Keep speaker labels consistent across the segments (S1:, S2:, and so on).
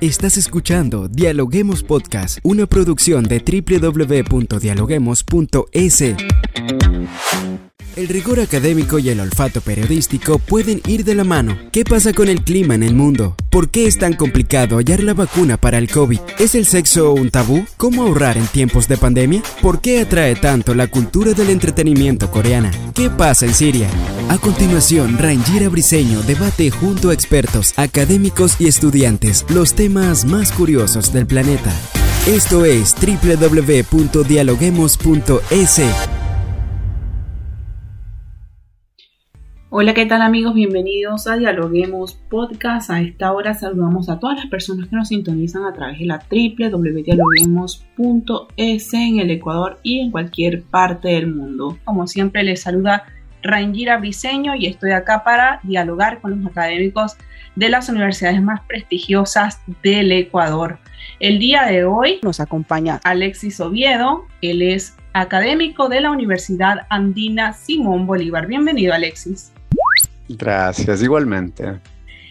S1: Estás escuchando Dialoguemos Podcast, una producción de www.dialoguemos.es. El rigor académico y el olfato periodístico pueden ir de la mano. ¿Qué pasa con el clima en el mundo? ¿Por qué es tan complicado hallar la vacuna para el COVID? ¿Es el sexo un tabú? ¿Cómo ahorrar en tiempos de pandemia? ¿Por qué atrae tanto la cultura del entretenimiento coreana? ¿Qué pasa en Siria? A continuación, Rangira Briseño debate junto a expertos, académicos y estudiantes los temas más curiosos del planeta. Esto es www.dialoguemos.es.
S2: Hola, ¿qué tal amigos? Bienvenidos a Dialoguemos Podcast. A esta hora saludamos a todas las personas que nos sintonizan a través de la www.dialoguemos.es en el Ecuador y en cualquier parte del mundo. Como siempre les saluda Rangira Briseño y estoy acá para dialogar con los académicos de las universidades más prestigiosas del Ecuador. El día de hoy nos acompaña Alexis Oviedo, él es académico de la Universidad Andina Simón Bolívar. Bienvenido Alexis.
S3: Gracias, igualmente.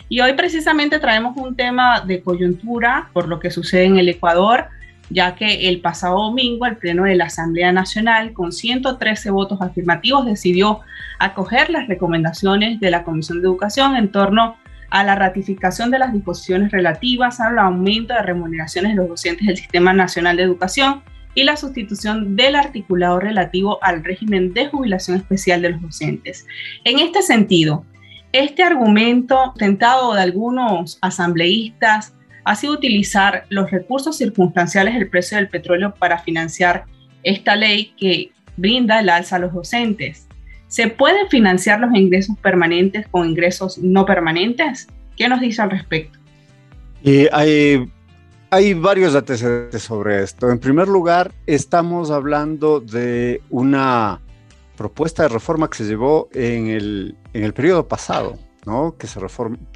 S2: Y hoy precisamente traemos un tema de coyuntura por lo que sucede en el Ecuador, ya que el pasado domingo el Pleno de la Asamblea Nacional, con 113 votos afirmativos, decidió acoger las recomendaciones de la Comisión de Educación en torno a la ratificación de las disposiciones relativas al aumento de remuneraciones de los docentes del Sistema Nacional de Educación y la sustitución del articulado relativo al régimen de jubilación especial de los docentes. En este sentido, este argumento tentado de algunos asambleístas ha sido utilizar los recursos circunstanciales del precio del petróleo para financiar esta ley que brinda el alza a los docentes. ¿Se pueden financiar los ingresos permanentes con ingresos no permanentes? ¿Qué nos dice al respecto?
S3: Eh, hay varios antecedentes sobre esto. En primer lugar, estamos hablando de una propuesta de reforma que se llevó en el, en el periodo pasado, ¿no? que se,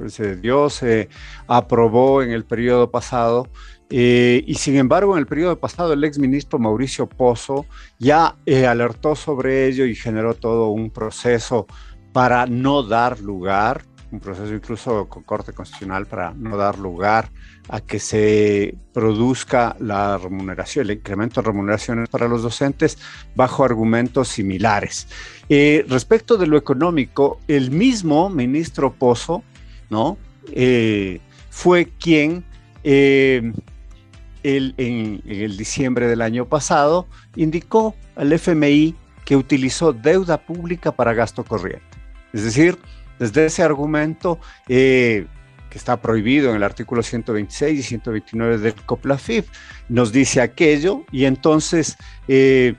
S3: se dio, se aprobó en el periodo pasado. Eh, y sin embargo, en el periodo pasado, el ex ministro Mauricio Pozo ya eh, alertó sobre ello y generó todo un proceso para no dar lugar, un proceso incluso con Corte Constitucional para no dar lugar a que se produzca la remuneración, el incremento de remuneraciones para los docentes bajo argumentos similares. Eh, respecto de lo económico, el mismo ministro Pozo, ¿no? Eh, fue quien eh, en, en el diciembre del año pasado indicó al FMI que utilizó deuda pública para gasto corriente. Es decir, desde ese argumento, eh, que está prohibido en el artículo 126 y 129 del COPLAFIP, nos dice aquello y entonces eh,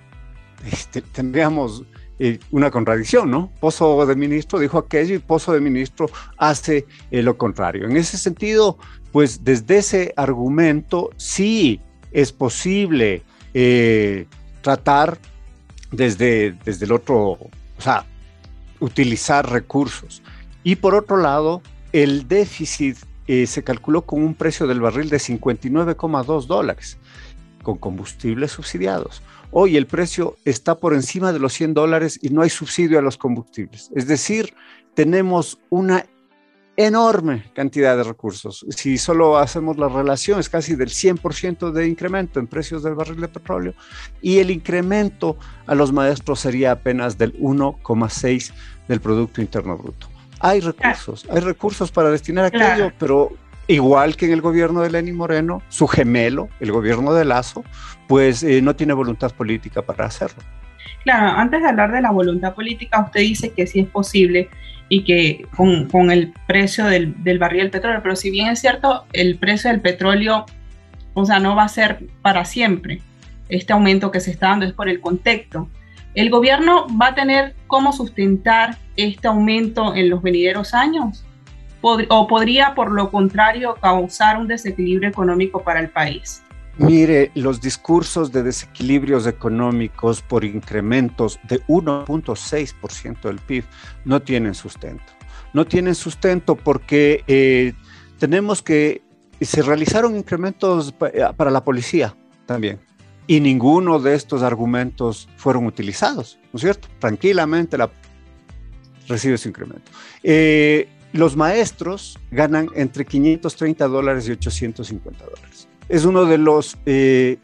S3: este, tendríamos eh, una contradicción, ¿no? Pozo de ministro dijo aquello y Pozo de ministro hace lo contrario. En ese sentido, pues desde ese argumento sí es posible tratar desde, desde el otro, o sea, utilizar recursos. Y por otro lado, el déficit eh, se calculó con un precio del barril de 59,2 dólares, con combustibles subsidiados. Hoy el precio está por encima de los 100 dólares y no hay subsidio a los combustibles. Es decir, tenemos una enorme cantidad de recursos. Si solo hacemos la relación, es casi del 100% de incremento en precios del barril de petróleo y el incremento a los maestros sería apenas del 1,6 del Producto Interno Bruto. Hay recursos, hay recursos para destinar a aquello, pero igual que en el gobierno de Lenín Moreno, su gemelo, el gobierno de Lazo, pues eh, no tiene voluntad política para hacerlo.
S2: Claro, antes de hablar de la voluntad política, usted dice que sí es posible y que con, con el precio del, del, barril del petróleo, pero si bien es cierto, el precio del petróleo, o sea, no va a ser para siempre. Este aumento que se está dando es por el contexto. ¿El gobierno va a tener cómo sustentar este aumento en los venideros años? ¿O podría, por lo contrario, causar un desequilibrio económico para el país?
S3: Mire, los discursos de desequilibrios económicos por incrementos de 1.6% del PIB no tienen sustento. No tienen sustento porque eh, tenemos que, se realizaron incrementos para la policía también y ninguno de estos argumentos fueron utilizados, ¿no es cierto? Tranquilamente la, recibe su incremento. Eh, los maestros ganan entre 530 dólares y 850 dólares. Es uno de los eh,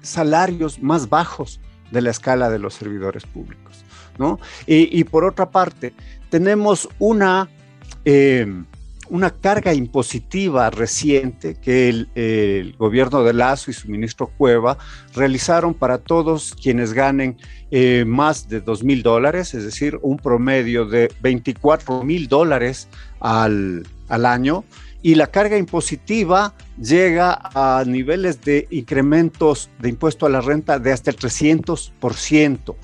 S3: salarios más bajos de la escala de los servidores públicos. ¿no? Y, por otra parte, tenemos una, eh, una carga impositiva reciente que el, gobierno de Lazo y su ministro Cueva realizaron para todos quienes ganen eh, más de 2 mil dólares, es decir, un promedio de 24 mil dólares al, al año y la carga impositiva llega a niveles de incrementos de impuesto a la renta de hasta el 300%.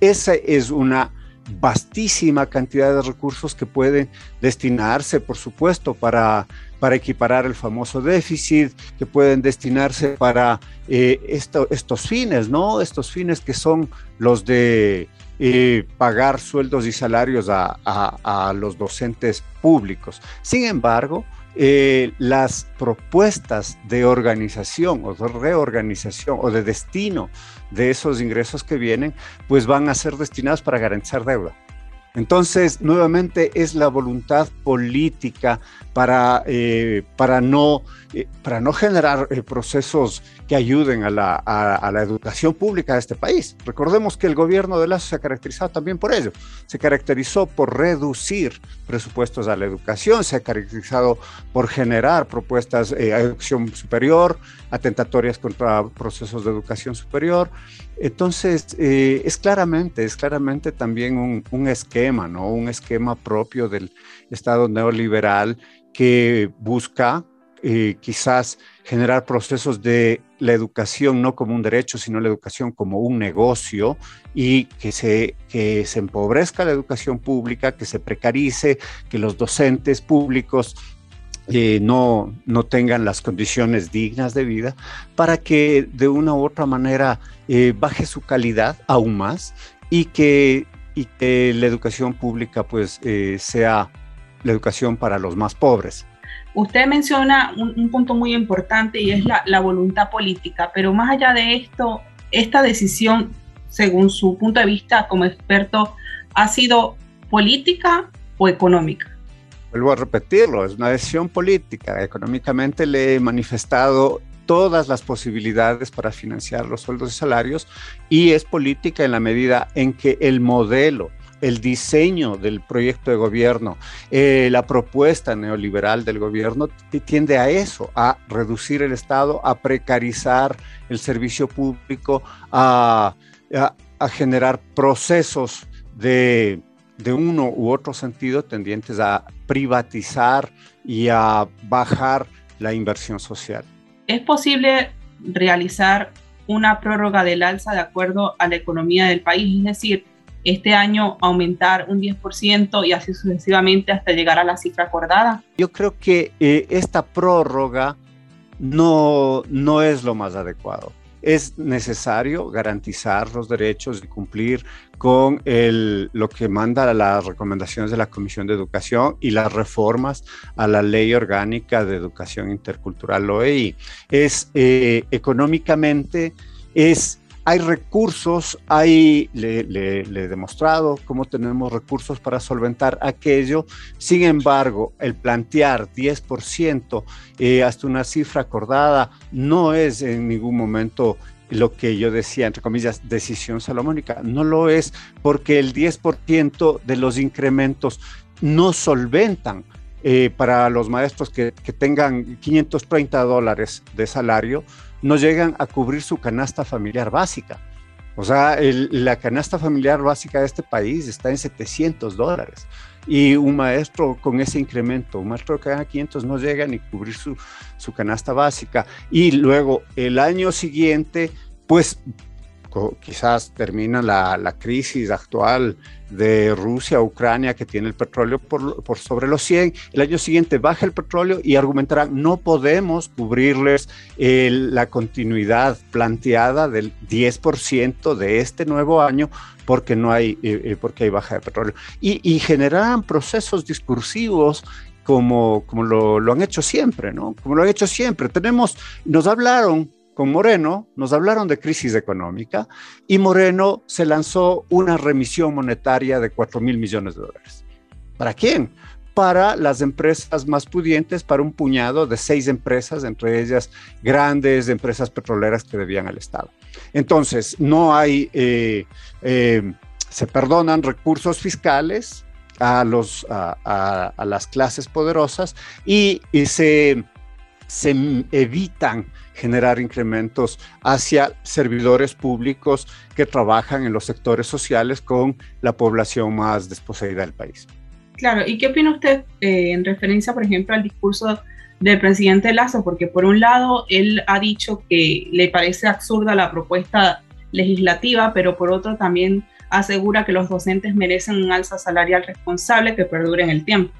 S3: Esa es una vastísima cantidad de recursos que pueden destinarse, por supuesto, para, para equiparar el famoso déficit, que pueden destinarse para eh, estos fines, ¿no? Estos fines que son los de eh, pagar sueldos y salarios a, a los docentes públicos. Sin embargo, eh, las propuestas de organización o de reorganización o de destino de esos ingresos que vienen, pues van a ser destinados para garantizar deuda. Entonces, nuevamente es la voluntad política para, eh, para, no, eh, para no generar eh, procesos que ayuden a la, educación pública de este país. Recordemos que el gobierno de Lazo se ha caracterizado también por ello. Se caracterizó por reducir presupuestos a la educación, se ha caracterizado por generar propuestas a educación superior, atentatorias contra procesos de educación superior. Entonces, eh, es claramente, es claramente también un, esquema, ¿no? Un esquema propio del Estado neoliberal que busca eh, quizás generar procesos de la educación no como un derecho, sino la educación como un negocio y que se, que se empobrezca la educación pública, que se precarice, que los docentes públicos eh, no, no tengan las condiciones dignas de vida, para que de una u otra manera eh, baje su calidad aún más y que, y la educación pública pues eh, sea la educación para los más pobres.
S2: Usted menciona un, punto muy importante y es la, la voluntad política, pero más allá de esto, esta decisión, según su punto de vista como experto, ¿ha sido política o económica?
S3: vuelvo a repetirlo, es una decisión política. Económicamente le he manifestado todas las posibilidades para financiar los sueldos y salarios y es política en la medida en que el modelo, el diseño del proyecto de gobierno, eh, la propuesta neoliberal del gobierno tiende a eso, a reducir el Estado, a precarizar el servicio público, a generar procesos de de uno u otro sentido tendientes a privatizar y a bajar la inversión social.
S2: ¿Es posible realizar una prórroga del alza de acuerdo a la economía del país? Es decir, este año aumentar un 10% y así sucesivamente hasta llegar a la cifra acordada?
S3: Yo creo que eh, esta prórroga no, no es lo más adecuado es necesario garantizar los derechos y cumplir con el, lo que manda las recomendaciones de la Comisión de Educación y las reformas a la Ley Orgánica de Educación Intercultural, OEI. Es eh, económicamente, es hay recursos, hay, le, he demostrado cómo tenemos recursos para solventar aquello. Sin embargo, el plantear 10% eh, hasta una cifra acordada no es en ningún momento lo que yo decía, entre comillas, decisión salomónica. No lo es porque el 10% de los incrementos no solventan eh, para los maestros que, que, tengan 530 dólares de salario, no llegan a cubrir su canasta familiar básica. O sea, la canasta familiar básica de este país está en 700 dólares. Y un maestro con ese incremento, un maestro que gana 500 no llega ni a cubrir su, su canasta básica. Y luego el año siguiente, pues quizás termina la, crisis actual de Rusia, Ucrania, que tiene el petróleo por, sobre los 100, el año siguiente baja el petróleo y argumentarán, no podemos cubrirles la continuidad planteada del 10% de este nuevo año porque no hay, eh, eh, porque hay baja de petróleo. Y, y generarán procesos discursivos como, como lo, lo, han hecho siempre, ¿no? Como lo han hecho siempre. Tenemos, nos hablaron con Moreno, nos hablaron de crisis económica y Moreno se lanzó una remisión monetaria de 4 mil millones de dólares. ¿Para quién? para las empresas más pudientes, para un puñado de seis empresas, entre ellas grandes empresas petroleras que debían al Estado. Entonces, no hay, eh, eh, se perdonan recursos fiscales a, los, a, las clases poderosas y, se, se evitan generar incrementos hacia servidores públicos que trabajan en los sectores sociales con la población más desposeída del país.
S2: Claro, ¿y qué opina usted eh, en referencia, por ejemplo, al discurso del presidente Lazo? Porque por un lado, él ha dicho que le parece absurda la propuesta legislativa, pero por otro también asegura que los docentes merecen un alza salarial responsable que perdure en el tiempo.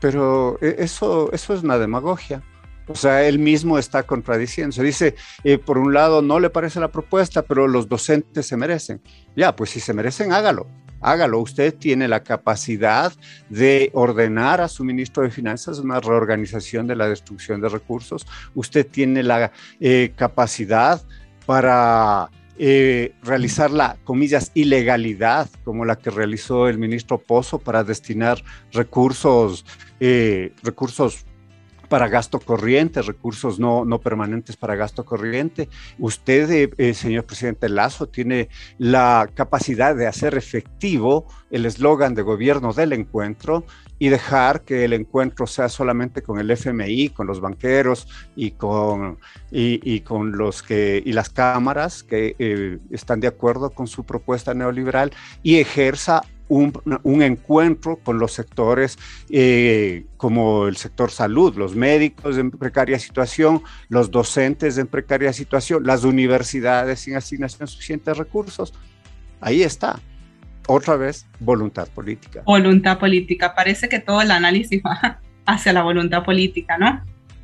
S3: Pero eh, eso, eso es una demagogia. O sea, él mismo está contradiciendo. Dice, eh, por un lado, no le parece la propuesta, pero los docentes se merecen. Ya, pues si se merecen, hágalo hágalo. Usted tiene la capacidad de ordenar a su ministro de Finanzas una reorganización de la destrucción de recursos. Usted tiene la eh, capacidad para eh, realizar la, comillas, ilegalidad, como la que realizó el ministro Pozo para destinar recursos, eh, recursos para gasto corriente, recursos no, no permanentes para gasto corriente. Usted, eh, eh, señor presidente Lazo, tiene la capacidad de hacer efectivo el eslogan de gobierno del encuentro y dejar que el encuentro sea solamente con el FMI, con los banqueros y con, y, con los que, y las cámaras que eh, están de acuerdo con su propuesta neoliberal y ejerza un, encuentro con los sectores eh, como el sector salud, los médicos en precaria situación, los docentes en precaria situación, las universidades sin asignación suficiente de recursos. Ahí está. Otra vez, voluntad política.
S2: Voluntad política. Parece que todo el análisis va hacia la voluntad política, ¿no?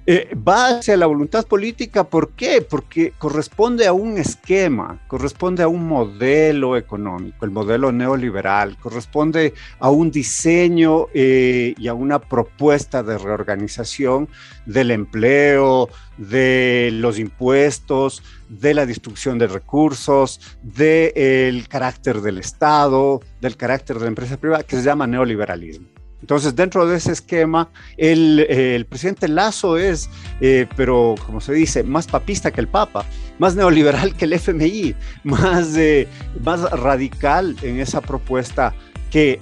S3: Eh, va hacia la voluntad política. ¿Por qué? Porque corresponde a un esquema, corresponde a un modelo económico, el modelo neoliberal, corresponde a un diseño eh, y a una propuesta de reorganización del empleo, de los impuestos, de la destrucción de recursos, del carácter del Estado, del carácter de la empresa privada, que se llama neoliberalismo. Entonces, dentro de ese esquema, el, presidente Lazo es, eh, pero como se dice, más papista que el Papa, más neoliberal que el FMI, más, eh, más radical en esa propuesta que,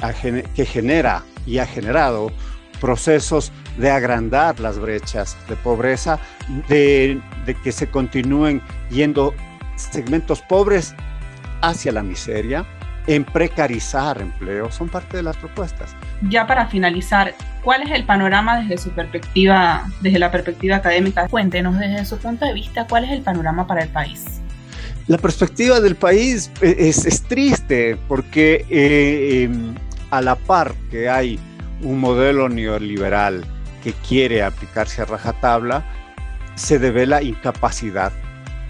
S3: genera y ha generado procesos de agrandar las brechas de pobreza, de que se continúen yendo segmentos pobres hacia la miseria, en precarizar empleo, son parte de las propuestas.
S2: Ya para finalizar, ¿cuál es el panorama desde su perspectiva, desde la perspectiva académica? Cuéntenos desde su punto de vista, ¿cuál es el panorama para el país?
S3: La perspectiva del país eh, es, triste porque eh, em, a la par que hay un modelo neoliberal que quiere aplicarse a rajatabla, se debe la incapacidad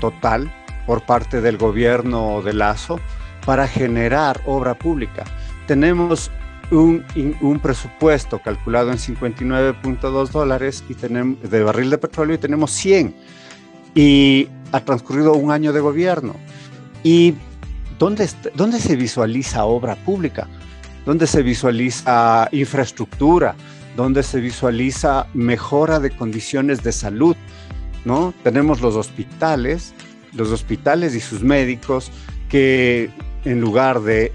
S3: total por parte del gobierno de Lazo para generar obra pública. Tenemos un, un presupuesto calculado en 59.2 dólares y tenemos, de barril de petróleo y tenemos 100. Y ha transcurrido un año de gobierno. ¿Y dónde, dónde se visualiza obra pública? ¿Dónde se visualiza infraestructura? ¿Dónde se visualiza mejora de condiciones de salud? ¿No? Tenemos los hospitales, los hospitales y sus médicos que en lugar de,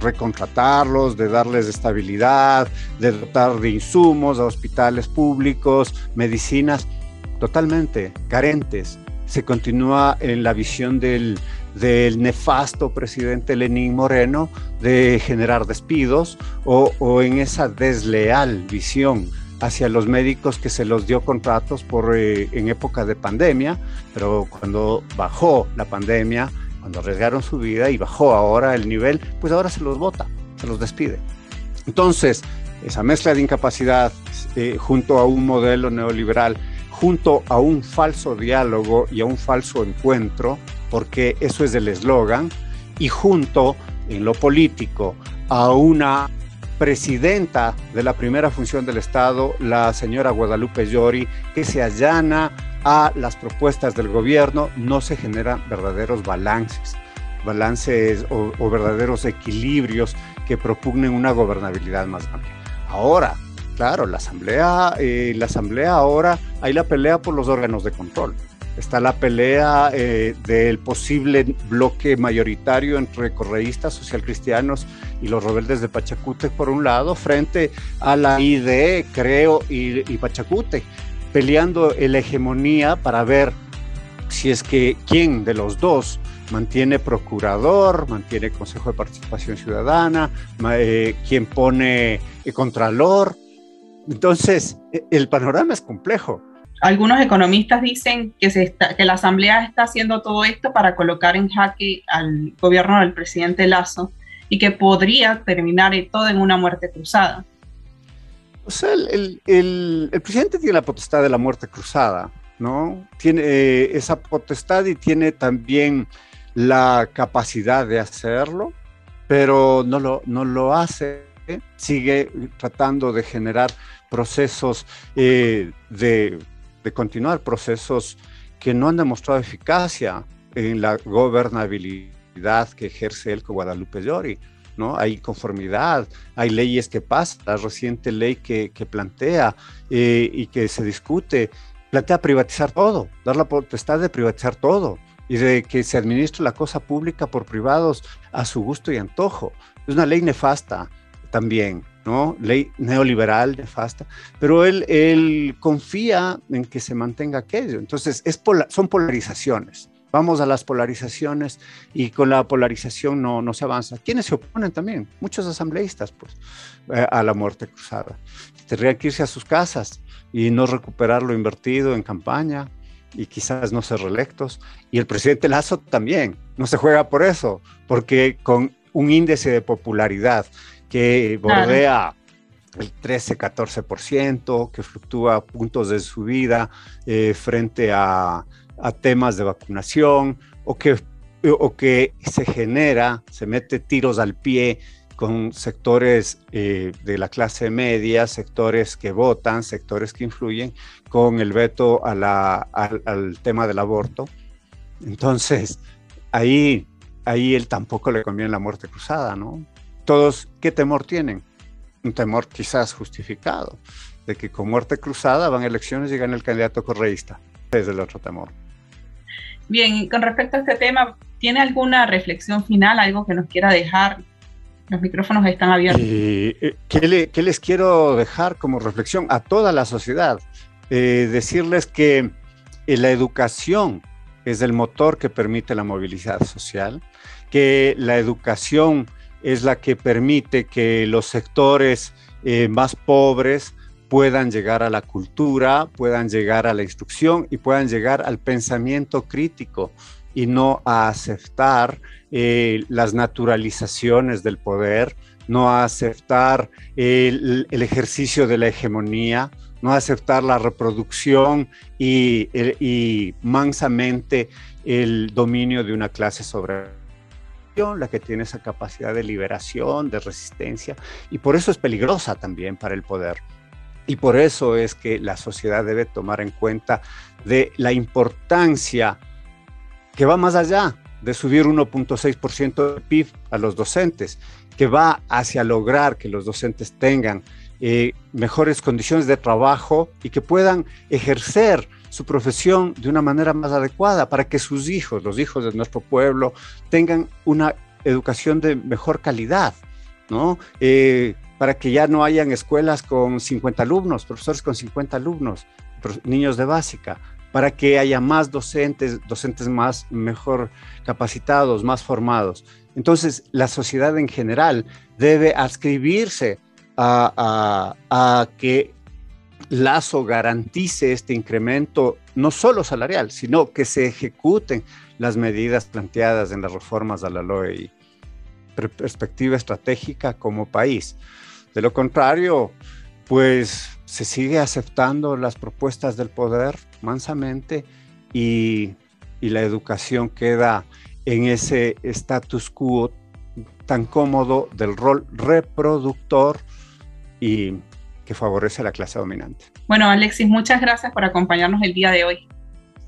S3: recontratarlos, de darles estabilidad, de dotar de insumos a hospitales públicos, medicinas totalmente carentes. Se continúa en la visión del, nefasto presidente Lenín Moreno de generar despidos o, en esa desleal visión hacia los médicos que se los dio contratos por, eh, en época de pandemia, pero cuando bajó la pandemia, cuando arriesgaron su vida y bajó ahora el nivel, pues ahora se los vota, se los despide. Entonces, esa mezcla de incapacidad eh, junto a un modelo neoliberal, junto a un falso diálogo y a un falso encuentro, porque eso es el eslogan, y junto en lo político a una presidenta de la primera función del Estado, la señora Guadalupe Llori, que se allana a las propuestas del gobierno, no se generan verdaderos balances, balances o, verdaderos equilibrios que propugnen una gobernabilidad más amplia. Ahora, claro, la asamblea, eh, la asamblea ahora hay la pelea por los órganos de control. Está la pelea eh, del posible bloque mayoritario entre correístas socialcristianos y los rebeldes de Pachacute por un lado, frente a la IDE, creo, y, y Pachacute, peleando la hegemonía para ver si es que quién de los dos mantiene procurador, mantiene Consejo de Participación Ciudadana, eh, quien pone eh, contralor. Entonces, e, el panorama es complejo.
S2: Algunos economistas dicen que, se que la Asamblea está haciendo todo esto para colocar en jaque al gobierno del presidente Lazo y que podría terminar todo en una muerte cruzada.
S3: O sea, el, el, el presidente tiene la potestad de la muerte cruzada, ¿no? Tiene eh, esa potestad y tiene también la capacidad de hacerlo, pero no lo, no lo hace, sigue tratando de generar procesos, eh, de, de, continuar procesos que no han demostrado eficacia en la gobernabilidad que ejerce con Guadalupe Llori. ¿No? Hay conformidad, hay leyes que pasan, la reciente ley que, que plantea eh, y que se discute, plantea privatizar todo, dar la potestad de privatizar todo y de que se administre la cosa pública por privados a su gusto y antojo. Es una ley nefasta también, ¿no? Ley neoliberal nefasta, pero él, él confía en que se mantenga aquello. Entonces, es son polarizaciones. Vamos a las polarizaciones y con la polarización no, no se avanza. ¿Quiénes se oponen también? Muchos asambleístas, pues, eh, a la muerte cruzada. Tendrían que irse a sus casas y no recuperar lo invertido en campaña, y quizás no ser reelectos. Y el presidente Lazo también, no se juega por eso, porque con un índice de popularidad que bordea el 13-14%, que fluctúa puntos de subida eh, frente a, a, temas de vacunación, o que, o que se genera, se mete tiros al pie con sectores eh, de la clase media, sectores que votan, sectores que influyen, con el veto a la, al, tema del aborto. Entonces, ahí, ahí él tampoco le conviene la muerte cruzada, ¿no? Todos, ¿qué temor tienen? Un temor quizás justificado, de que con muerte cruzada van elecciones y gana el candidato correísta. Es el otro temor.
S2: Bien, con respecto a este tema, ¿tiene alguna reflexión final, algo que nos quiera dejar los micrófonos están abiertos.
S3: Eh, ¿qué, les quiero dejar como reflexión a toda la sociedad? Eh, decirles que eh, la educación es el motor que permite la movilidad social, que la educación es la que permite que los sectores más pobres puedan llegar a la cultura, puedan llegar a la instrucción y puedan llegar al pensamiento crítico y no a aceptar eh, las naturalizaciones del poder, no a aceptar el, ejercicio de la hegemonía, no aceptar la reproducción y, y mansamente el dominio de una clase sobre la que tiene esa capacidad de liberación, de resistencia, y por eso es peligrosa también para el poder. Y por eso es que la sociedad debe tomar en cuenta de la importancia que va más allá de subir 1.6% del PIB a los docentes, que va hacia lograr que los docentes tengan eh, mejores condiciones de trabajo y que puedan ejercer su profesión de una manera más adecuada para que sus hijos, los hijos de nuestro pueblo, tengan una educación de mejor calidad, ¿no? Eh, para que ya no hayan escuelas con 50 alumnos, profesores con 50 alumnos, niños de básica, para que haya más docentes, docentes más mejor capacitados, más formados. Entonces, la sociedad en general debe adscribirse a, que Lazo garantice este incremento, no solo salarial, sino que se ejecuten las medidas planteadas en las reformas a la LOE y perspectiva estratégica como país. De lo contrario, pues se sigue aceptando las propuestas del poder mansamente y, la educación queda en ese status quo tan cómodo del rol reproductor y que favorece a la clase dominante.
S2: Bueno, Alexis, muchas gracias por acompañarnos el día de hoy.